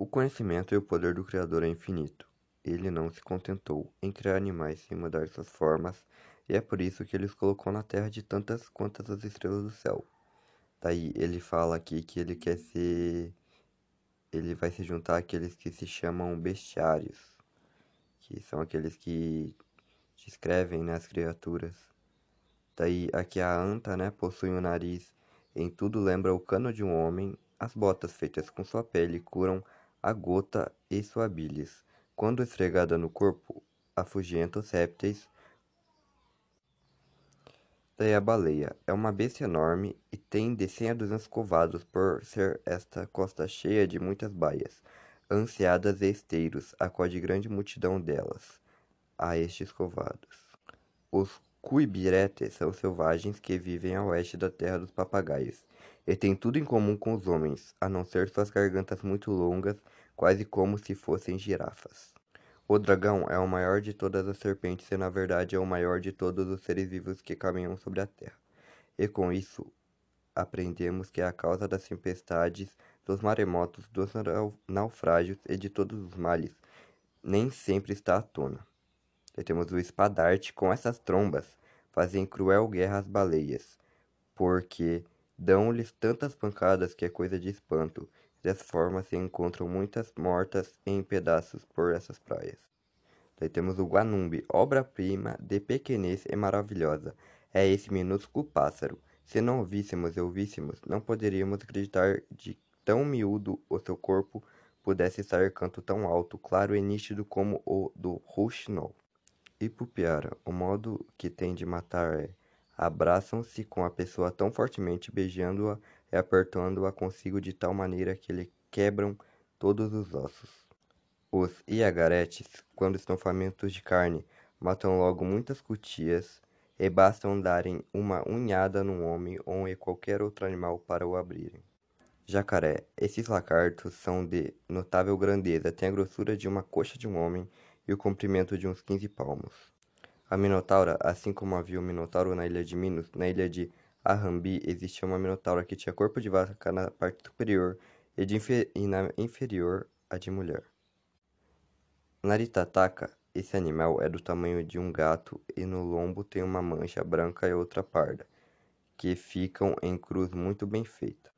O conhecimento e o poder do Criador é infinito. Ele não se contentou em criar animais sem mudar suas formas, e é por isso que ele os colocou na terra de tantas quantas as estrelas do céu. Daí ele fala aqui que ele quer ser. Ele vai se juntar àqueles que se chamam bestiários, que são aqueles que descrevem né, as criaturas. Daí aqui a anta, né, possui um nariz, em tudo lembra o cano de um homem, as botas feitas com sua pele curam a gota e sua bilis. Quando esfregada no corpo, afugenta os répteis. Daí a baleia é uma bestia enorme e tem de 100 a 200 covados por ser esta costa cheia de muitas baias, ansiadas e esteiros, a qual de grande multidão delas, a estes covados. Os cuibiretes são selvagens que vivem a oeste da terra dos papagaios, e têm tudo em comum com os homens, a não ser suas gargantas muito longas, quase como se fossem girafas. O dragão é o maior de todas as serpentes e, na verdade, é o maior de todos os seres vivos que caminham sobre a terra. E com isso, aprendemos que é a causa das tempestades, dos maremotos, dos naufrágios e de todos os males nem sempre está à tona. E temos o espadarte com essas trombas, fazem cruel guerra às baleias, porque dão-lhes tantas pancadas que é coisa de espanto, Dessa forma se encontram muitas mortas em pedaços por essas praias. Daí temos o Guanumbi, obra-prima de pequenez e maravilhosa. É esse minúsculo pássaro. Se não o víssemos e ouvíssemos, não poderíamos acreditar de tão miúdo o seu corpo pudesse estar canto tão alto, claro e nítido como o do rouxinol. E Pupiara, o modo que tem de matar é abraçam-se com a pessoa tão fortemente, beijando-a e apertando-a consigo de tal maneira que lhe quebram todos os ossos. Os iagaretes, quando estão famintos de carne, matam logo muitas cutias e bastam darem uma unhada num homem ou em qualquer outro animal para o abrirem. Jacaré. Esses lagartos são de notável grandeza, têm a grossura de uma coxa de um homem e o comprimento de uns 15 palmos. A Minotaura, assim como havia o Minotauro na ilha de Minos, na ilha de a Rambi existia uma minotaura que tinha corpo de vaca na parte superior e, de e na inferior a de mulher. Naritataka, esse animal é do tamanho de um gato e no lombo tem uma mancha branca e outra parda, que ficam em cruz muito bem feita.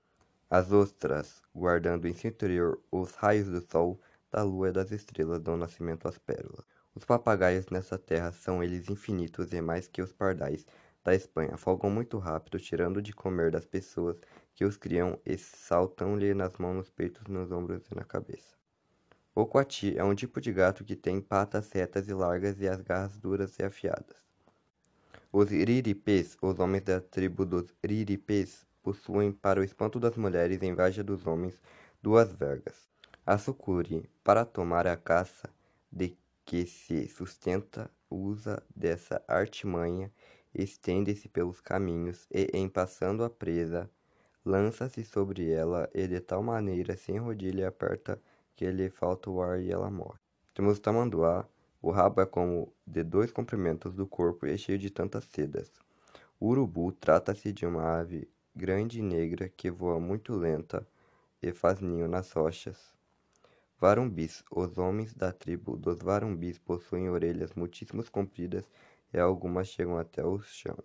As ostras, guardando em seu interior os raios do sol, da lua e das estrelas, dão nascimento às pérolas. Os papagaios nessa terra são eles infinitos e mais que os pardais, da Espanha folgam muito rápido, tirando de comer das pessoas que os criam e saltam-lhe nas mãos, nos peitos, nos ombros e na cabeça. O coati é um tipo de gato que tem patas retas e largas e as garras duras e afiadas. Os riripês, os homens da tribo dos riripês, possuem, para o espanto das mulheres e inveja dos homens, duas vergas. A sucuri, para tomar a caça de que se sustenta, usa dessa artimanha estende-se pelos caminhos e, em passando a presa, lança-se sobre ela e de tal maneira se enrodilha e aperta que lhe falta o ar e ela morre. Temos o tamanduá, o rabo é como de dois comprimentos do corpo e cheio de tantas sedas. O urubu trata-se de uma ave grande e negra que voa muito lenta e faz ninho nas rochas. Varumbis, os homens da tribo dos varumbis possuem orelhas muitíssimo compridas e algumas chegam até o chão.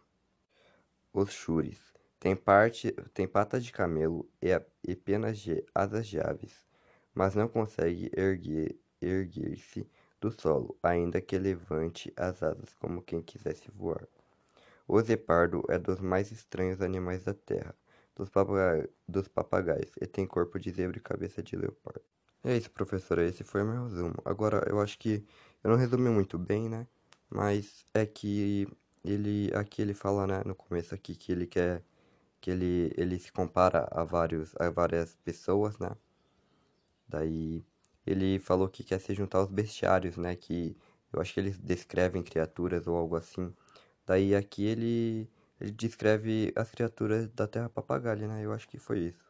Os churis têm, parte, têm patas de camelo e, e penas de asas de aves, mas não consegue erguer, erguer-se do solo, ainda que levante as asas como quem quisesse voar. O zepardo é dos mais estranhos animais da terra, dos, papagaios, dos papagaios, e tem corpo de zebra e cabeça de leopardo. É isso, professora, esse foi o meu resumo. Agora, eu acho que eu não resumi muito bem, né? Mas é que ele aqui ele fala, né, no começo aqui que ele quer que ele ele se compara a vários a várias pessoas, né? Daí ele falou que quer se juntar aos bestiários, né, que eu acho que eles descrevem criaturas ou algo assim. Daí aqui ele ele descreve as criaturas da Terra Papagaia, né? Eu acho que foi isso.